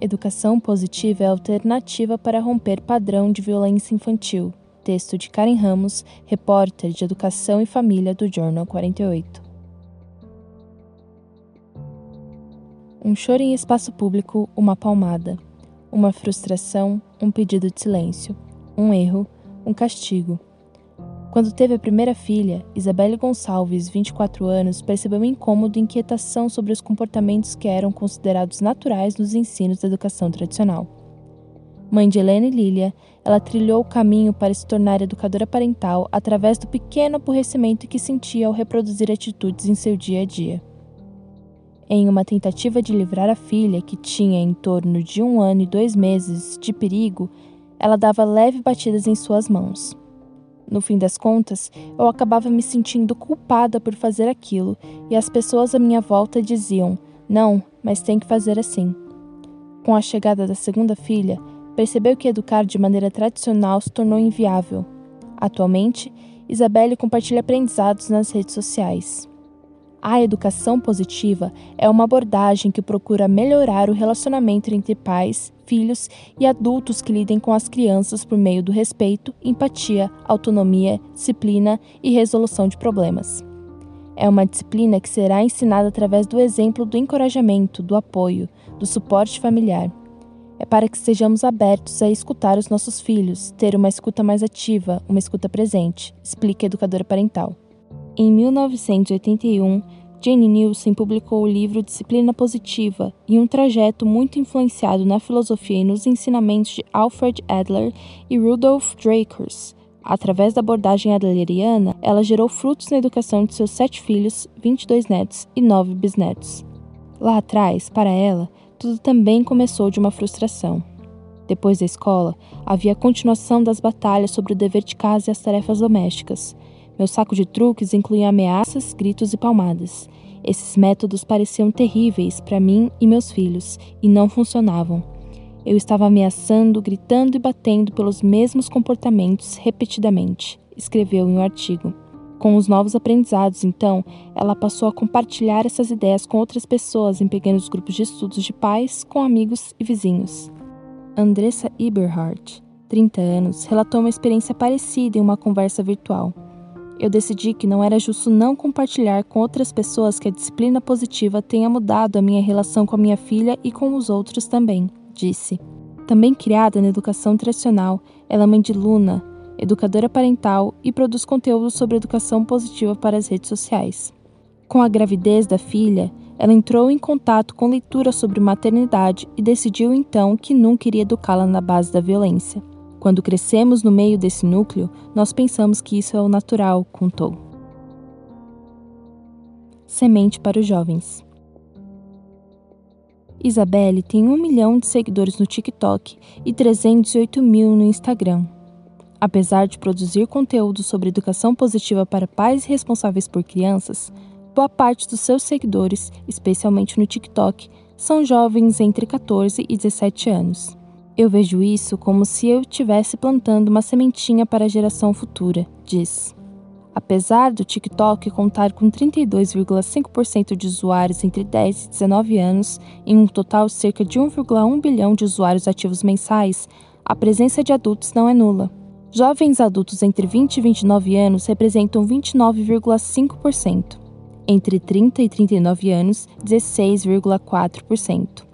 Educação positiva é a alternativa para romper padrão de violência infantil. Texto de Karen Ramos, repórter de Educação e Família do Jornal 48. Um choro em espaço público, uma palmada. Uma frustração, um pedido de silêncio. Um erro, um castigo. Quando teve a primeira filha, Isabelle Gonçalves, 24 anos, percebeu incômodo e inquietação sobre os comportamentos que eram considerados naturais nos ensinos da educação tradicional. Mãe de Helena e Lilia, ela trilhou o caminho para se tornar educadora parental através do pequeno aborrecimento que sentia ao reproduzir atitudes em seu dia a dia. Em uma tentativa de livrar a filha, que tinha em torno de um ano e dois meses, de perigo, ela dava leve batidas em suas mãos. No fim das contas, eu acabava me sentindo culpada por fazer aquilo, e as pessoas à minha volta diziam: não, mas tem que fazer assim. Com a chegada da segunda filha, percebeu que educar de maneira tradicional se tornou inviável. Atualmente, Isabelle compartilha aprendizados nas redes sociais. A educação positiva é uma abordagem que procura melhorar o relacionamento entre pais, filhos e adultos que lidem com as crianças por meio do respeito, empatia, autonomia, disciplina e resolução de problemas. É uma disciplina que será ensinada através do exemplo do encorajamento, do apoio, do suporte familiar. É para que sejamos abertos a escutar os nossos filhos, ter uma escuta mais ativa, uma escuta presente, explica a educadora parental. Em 1981, Jane Nielsen publicou o livro Disciplina Positiva e um trajeto muito influenciado na filosofia e nos ensinamentos de Alfred Adler e Rudolf Dreikurs. Através da abordagem adleriana, ela gerou frutos na educação de seus sete filhos, 22 netos e nove bisnetos. Lá atrás, para ela, tudo também começou de uma frustração. Depois da escola, havia a continuação das batalhas sobre o dever de casa e as tarefas domésticas. Meu saco de truques incluía ameaças, gritos e palmadas. Esses métodos pareciam terríveis para mim e meus filhos e não funcionavam. Eu estava ameaçando, gritando e batendo pelos mesmos comportamentos repetidamente, escreveu em um artigo. Com os novos aprendizados, então, ela passou a compartilhar essas ideias com outras pessoas em pequenos grupos de estudos de pais, com amigos e vizinhos. Andressa Eberhardt, 30 anos, relatou uma experiência parecida em uma conversa virtual eu decidi que não era justo não compartilhar com outras pessoas que a disciplina positiva tenha mudado a minha relação com a minha filha e com os outros também, disse. Também criada na educação tradicional, ela é mãe de Luna, educadora parental e produz conteúdo sobre educação positiva para as redes sociais. Com a gravidez da filha, ela entrou em contato com leitura sobre maternidade e decidiu então que nunca iria educá-la na base da violência. Quando crescemos no meio desse núcleo, nós pensamos que isso é o natural, contou. Semente para os jovens. Isabelle tem um milhão de seguidores no TikTok e 308 mil no Instagram. Apesar de produzir conteúdo sobre educação positiva para pais responsáveis por crianças, boa parte dos seus seguidores, especialmente no TikTok, são jovens entre 14 e 17 anos. Eu vejo isso como se eu estivesse plantando uma sementinha para a geração futura, diz. Apesar do TikTok contar com 32,5% de usuários entre 10 e 19 anos, em um total cerca de 1,1 bilhão de usuários ativos mensais, a presença de adultos não é nula. Jovens adultos entre 20 e 29 anos representam 29,5%. Entre 30 e 39 anos, 16,4%.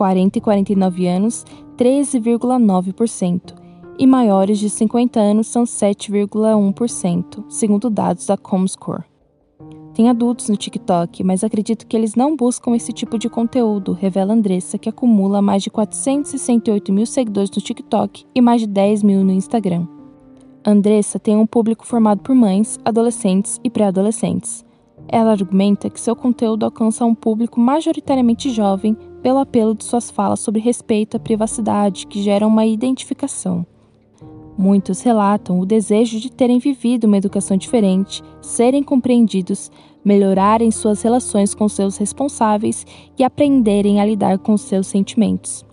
40 e 49 anos, 13,9%, e maiores de 50 anos são 7,1%, segundo dados da Comscore. Tem adultos no TikTok, mas acredito que eles não buscam esse tipo de conteúdo, revela Andressa, que acumula mais de 468 mil seguidores no TikTok e mais de 10 mil no Instagram. Andressa tem um público formado por mães, adolescentes e pré-adolescentes. Ela argumenta que seu conteúdo alcança um público majoritariamente jovem pelo apelo de suas falas sobre respeito à privacidade, que geram uma identificação. Muitos relatam o desejo de terem vivido uma educação diferente, serem compreendidos, melhorarem suas relações com seus responsáveis e aprenderem a lidar com seus sentimentos.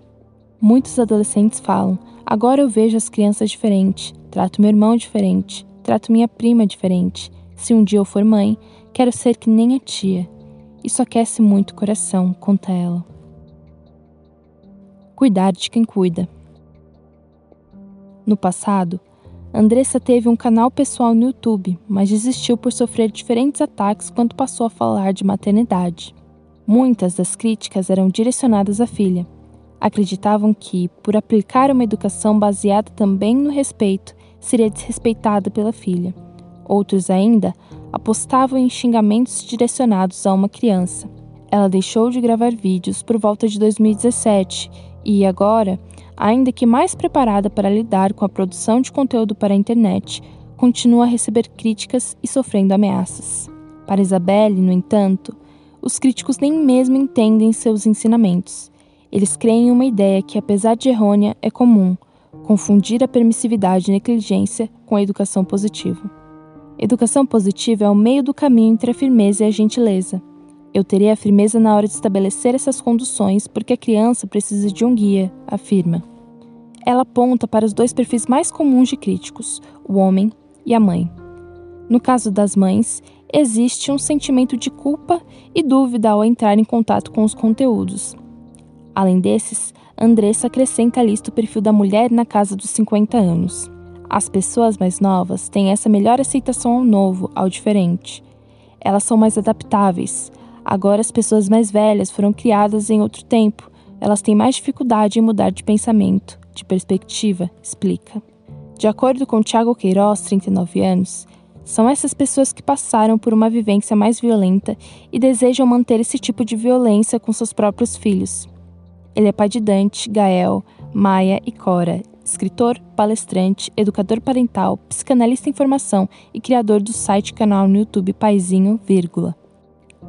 Muitos adolescentes falam: agora eu vejo as crianças diferente, trato meu irmão diferente, trato minha prima diferente. Se um dia eu for mãe, quero ser que nem a tia. Isso aquece muito o coração, conta ela. Cuidar de quem cuida. No passado, Andressa teve um canal pessoal no YouTube, mas desistiu por sofrer diferentes ataques quando passou a falar de maternidade. Muitas das críticas eram direcionadas à filha. Acreditavam que, por aplicar uma educação baseada também no respeito, seria desrespeitada pela filha. Outros ainda apostavam em xingamentos direcionados a uma criança. Ela deixou de gravar vídeos por volta de 2017 e agora, ainda que mais preparada para lidar com a produção de conteúdo para a internet, continua a receber críticas e sofrendo ameaças. Para Isabelle, no entanto, os críticos nem mesmo entendem seus ensinamentos. Eles creem em uma ideia que, apesar de errônea, é comum: confundir a permissividade e negligência com a educação positiva. Educação positiva é o meio do caminho entre a firmeza e a gentileza. Eu terei a firmeza na hora de estabelecer essas conduções porque a criança precisa de um guia, afirma. Ela aponta para os dois perfis mais comuns de críticos, o homem e a mãe. No caso das mães, existe um sentimento de culpa e dúvida ao entrar em contato com os conteúdos. Além desses, Andressa acrescenta a lista o perfil da mulher na casa dos 50 anos. As pessoas mais novas têm essa melhor aceitação ao novo, ao diferente. Elas são mais adaptáveis. Agora, as pessoas mais velhas foram criadas em outro tempo. Elas têm mais dificuldade em mudar de pensamento, de perspectiva, explica. De acordo com Tiago Queiroz, 39 anos, são essas pessoas que passaram por uma vivência mais violenta e desejam manter esse tipo de violência com seus próprios filhos. Ele é pai de Dante, Gael, Maia e Cora, escritor, palestrante, educador parental, psicanalista em formação e criador do site canal no YouTube Paizinho, vírgula.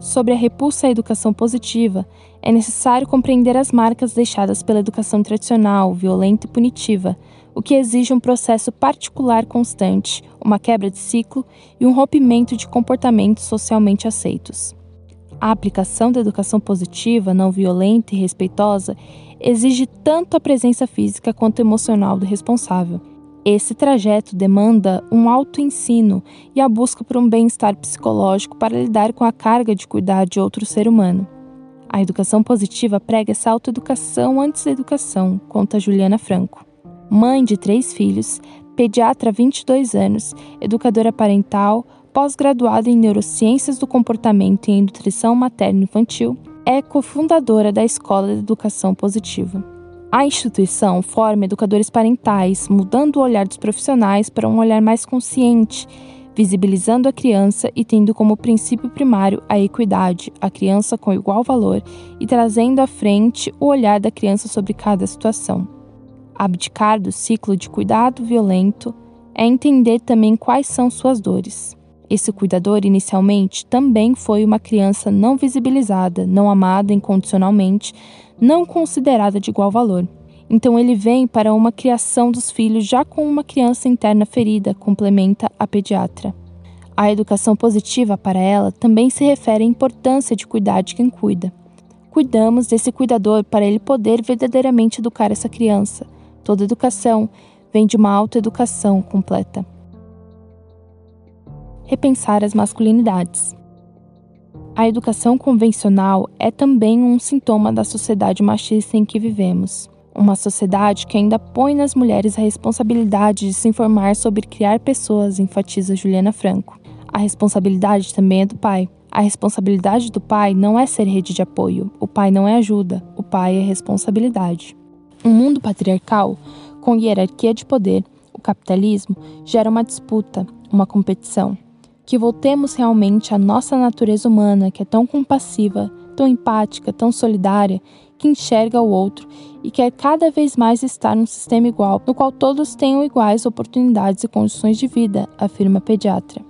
Sobre a repulsa à educação positiva, é necessário compreender as marcas deixadas pela educação tradicional, violenta e punitiva, o que exige um processo particular constante, uma quebra de ciclo e um rompimento de comportamentos socialmente aceitos. A aplicação da educação positiva, não violenta e respeitosa exige tanto a presença física quanto emocional do responsável. Esse trajeto demanda um autoensino e a busca por um bem-estar psicológico para lidar com a carga de cuidar de outro ser humano. A educação positiva prega essa autoeducação antes da educação, conta Juliana Franco. Mãe de três filhos, pediatra há 22 anos, educadora parental, pós-graduada em neurociências do comportamento e em nutrição materno-infantil, é cofundadora da Escola de Educação Positiva. A instituição forma educadores parentais, mudando o olhar dos profissionais para um olhar mais consciente, visibilizando a criança e tendo como princípio primário a equidade, a criança com igual valor e trazendo à frente o olhar da criança sobre cada situação. Abdicar do ciclo de cuidado violento é entender também quais são suas dores. Esse cuidador, inicialmente, também foi uma criança não visibilizada, não amada incondicionalmente, não considerada de igual valor. Então ele vem para uma criação dos filhos já com uma criança interna ferida, complementa a pediatra. A educação positiva para ela também se refere à importância de cuidar de quem cuida. Cuidamos desse cuidador para ele poder verdadeiramente educar essa criança. Toda educação vem de uma autoeducação completa repensar as masculinidades. A educação convencional é também um sintoma da sociedade machista em que vivemos. Uma sociedade que ainda põe nas mulheres a responsabilidade de se informar sobre criar pessoas, enfatiza Juliana Franco. A responsabilidade também é do pai. A responsabilidade do pai não é ser rede de apoio, o pai não é ajuda, o pai é responsabilidade. Um mundo patriarcal, com hierarquia de poder, o capitalismo, gera uma disputa, uma competição que voltemos realmente à nossa natureza humana, que é tão compassiva, tão empática, tão solidária, que enxerga o outro e quer cada vez mais estar num sistema igual, no qual todos tenham iguais oportunidades e condições de vida, afirma a pediatra.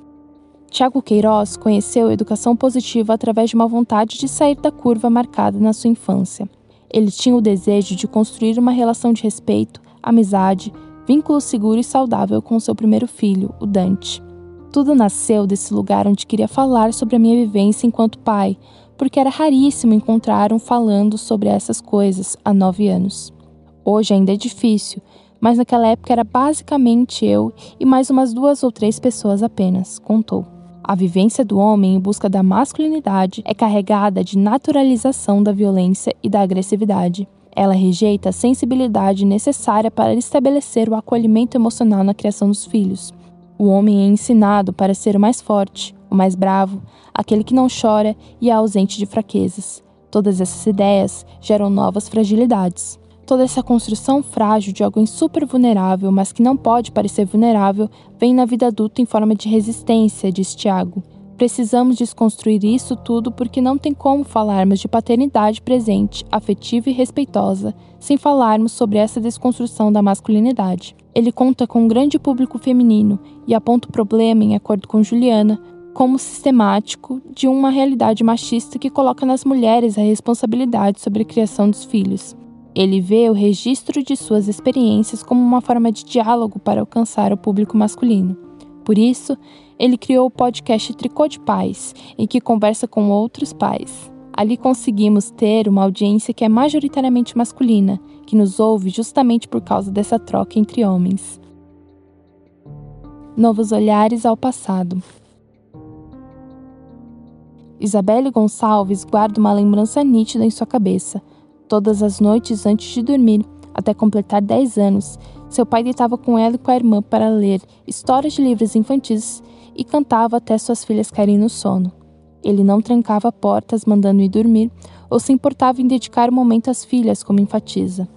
Tiago Queiroz conheceu a educação positiva através de uma vontade de sair da curva marcada na sua infância. Ele tinha o desejo de construir uma relação de respeito, amizade, vínculo seguro e saudável com seu primeiro filho, o Dante. Tudo nasceu desse lugar onde queria falar sobre a minha vivência enquanto pai, porque era raríssimo encontrar um falando sobre essas coisas há nove anos. Hoje ainda é difícil, mas naquela época era basicamente eu e mais umas duas ou três pessoas apenas, contou. A vivência do homem em busca da masculinidade é carregada de naturalização da violência e da agressividade. Ela rejeita a sensibilidade necessária para estabelecer o acolhimento emocional na criação dos filhos. O homem é ensinado para ser o mais forte, o mais bravo, aquele que não chora e é ausente de fraquezas. Todas essas ideias geram novas fragilidades. Toda essa construção frágil de alguém super vulnerável, mas que não pode parecer vulnerável, vem na vida adulta em forma de resistência, diz Tiago. Precisamos desconstruir isso tudo porque não tem como falarmos de paternidade presente, afetiva e respeitosa, sem falarmos sobre essa desconstrução da masculinidade. Ele conta com um grande público feminino e aponta o problema, em acordo com Juliana, como sistemático de uma realidade machista que coloca nas mulheres a responsabilidade sobre a criação dos filhos. Ele vê o registro de suas experiências como uma forma de diálogo para alcançar o público masculino. Por isso, ele criou o podcast Tricô de Pais, em que conversa com outros pais. Ali conseguimos ter uma audiência que é majoritariamente masculina, que nos ouve justamente por causa dessa troca entre homens. Novos olhares ao passado. Isabelle Gonçalves guarda uma lembrança nítida em sua cabeça. Todas as noites antes de dormir, até completar 10 anos, seu pai deitava com ela e com a irmã para ler histórias de livros infantis e cantava até suas filhas caírem no sono. Ele não trancava portas mandando ir dormir ou se importava em dedicar o momento às filhas, como enfatiza.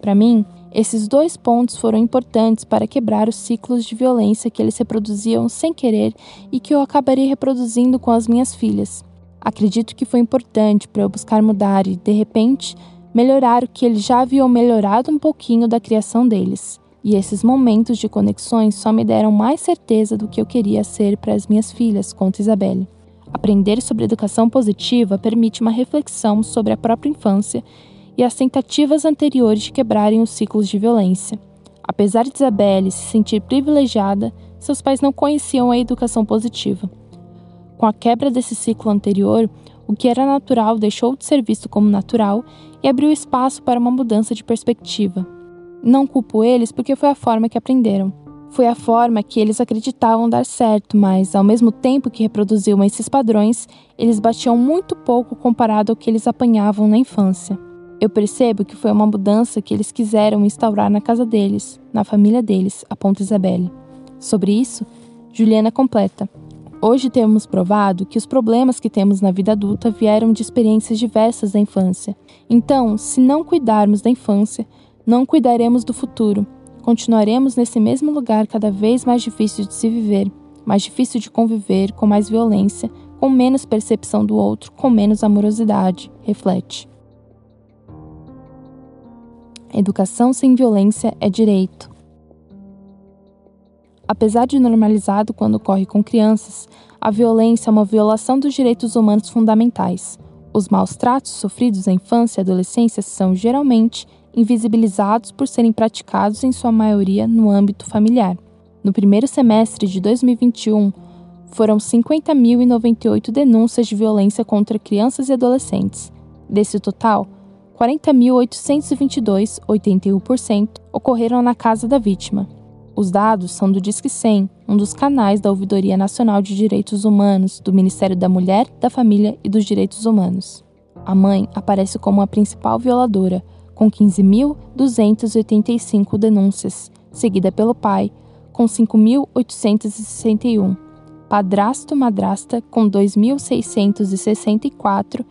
Para mim, esses dois pontos foram importantes para quebrar os ciclos de violência que eles reproduziam sem querer e que eu acabaria reproduzindo com as minhas filhas. Acredito que foi importante para eu buscar mudar e, de repente, melhorar o que eles já haviam melhorado um pouquinho da criação deles. E esses momentos de conexões só me deram mais certeza do que eu queria ser para as minhas filhas, conta Isabelle. Aprender sobre educação positiva permite uma reflexão sobre a própria infância e as tentativas anteriores de quebrarem os ciclos de violência. Apesar de Isabelle se sentir privilegiada, seus pais não conheciam a educação positiva. Com a quebra desse ciclo anterior, o que era natural deixou de ser visto como natural e abriu espaço para uma mudança de perspectiva. Não culpo eles porque foi a forma que aprenderam. Foi a forma que eles acreditavam dar certo, mas ao mesmo tempo que reproduziam esses padrões, eles batiam muito pouco comparado ao que eles apanhavam na infância. Eu percebo que foi uma mudança que eles quiseram instaurar na casa deles, na família deles, aponta Isabelle. Sobre isso, Juliana completa. Hoje temos provado que os problemas que temos na vida adulta vieram de experiências diversas da infância. Então, se não cuidarmos da infância, não cuidaremos do futuro. Continuaremos nesse mesmo lugar cada vez mais difícil de se viver, mais difícil de conviver, com mais violência, com menos percepção do outro, com menos amorosidade. Reflete. Educação sem violência é direito. Apesar de normalizado quando ocorre com crianças, a violência é uma violação dos direitos humanos fundamentais. Os maus tratos sofridos na infância e adolescência são, geralmente, invisibilizados por serem praticados em sua maioria no âmbito familiar. No primeiro semestre de 2021, foram 50.098 denúncias de violência contra crianças e adolescentes. Desse total, 40.822, 81%, ocorreram na casa da vítima. Os dados são do Disque 100, um dos canais da Ouvidoria Nacional de Direitos Humanos do Ministério da Mulher, da Família e dos Direitos Humanos. A mãe aparece como a principal violadora, com 15.285 denúncias, seguida pelo pai, com 5.861, padrasto-madrasta, com 2.664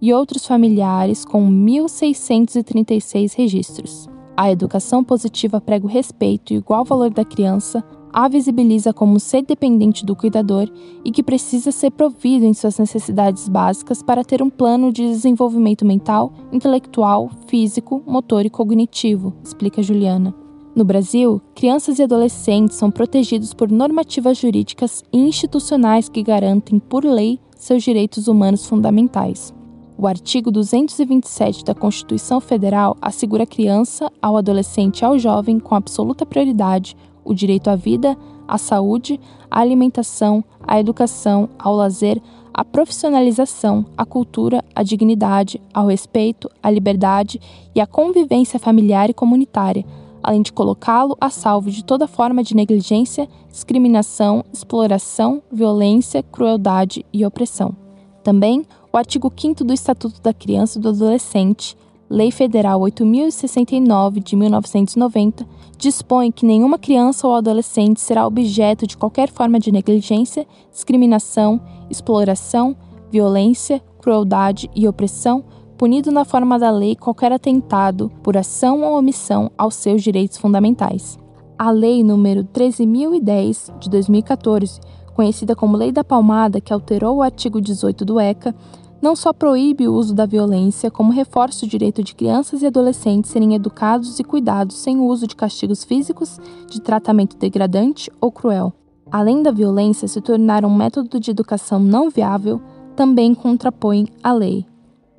e outros familiares, com 1.636 registros. A educação positiva prega o respeito e igual valor da criança, a visibiliza como ser dependente do cuidador e que precisa ser provido em suas necessidades básicas para ter um plano de desenvolvimento mental, intelectual, físico, motor e cognitivo, explica Juliana. No Brasil, crianças e adolescentes são protegidos por normativas jurídicas e institucionais que garantem, por lei, seus direitos humanos fundamentais. O artigo 227 da Constituição Federal assegura criança, ao adolescente e ao jovem, com absoluta prioridade, o direito à vida, à saúde, à alimentação, à educação, ao lazer, à profissionalização, à cultura, à dignidade, ao respeito, à liberdade e à convivência familiar e comunitária, além de colocá-lo a salvo de toda forma de negligência, discriminação, exploração, violência, crueldade e opressão. Também, o artigo 5 do Estatuto da Criança e do Adolescente Lei Federal 8069 de 1990 dispõe que nenhuma criança ou adolescente será objeto de qualquer forma de negligência, discriminação, exploração, violência, crueldade e opressão, punido na forma da lei qualquer atentado por ação ou omissão aos seus direitos fundamentais. A Lei número 13010 de 2014, conhecida como Lei da Palmada, que alterou o artigo 18 do ECA, não só proíbe o uso da violência, como reforça o direito de crianças e adolescentes serem educados e cuidados sem o uso de castigos físicos, de tratamento degradante ou cruel. Além da violência se tornar um método de educação não viável, também contrapõe a lei.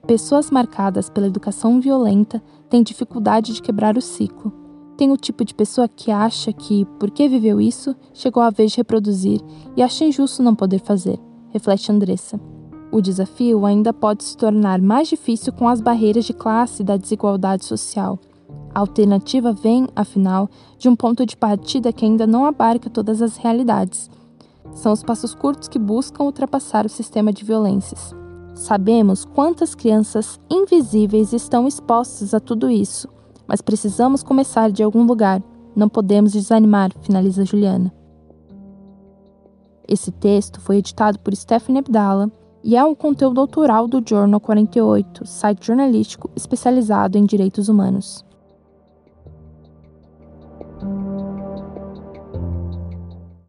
Pessoas marcadas pela educação violenta têm dificuldade de quebrar o ciclo. Tem o tipo de pessoa que acha que, porque viveu isso, chegou a vez de reproduzir e acha injusto não poder fazer, reflete Andressa. O desafio ainda pode se tornar mais difícil com as barreiras de classe da desigualdade social. A alternativa vem, afinal, de um ponto de partida que ainda não abarca todas as realidades. São os passos curtos que buscam ultrapassar o sistema de violências. Sabemos quantas crianças invisíveis estão expostas a tudo isso, mas precisamos começar de algum lugar. Não podemos desanimar, finaliza Juliana. Esse texto foi editado por Stephanie Abdala e é um conteúdo autoral do Journal 48, site jornalístico especializado em direitos humanos.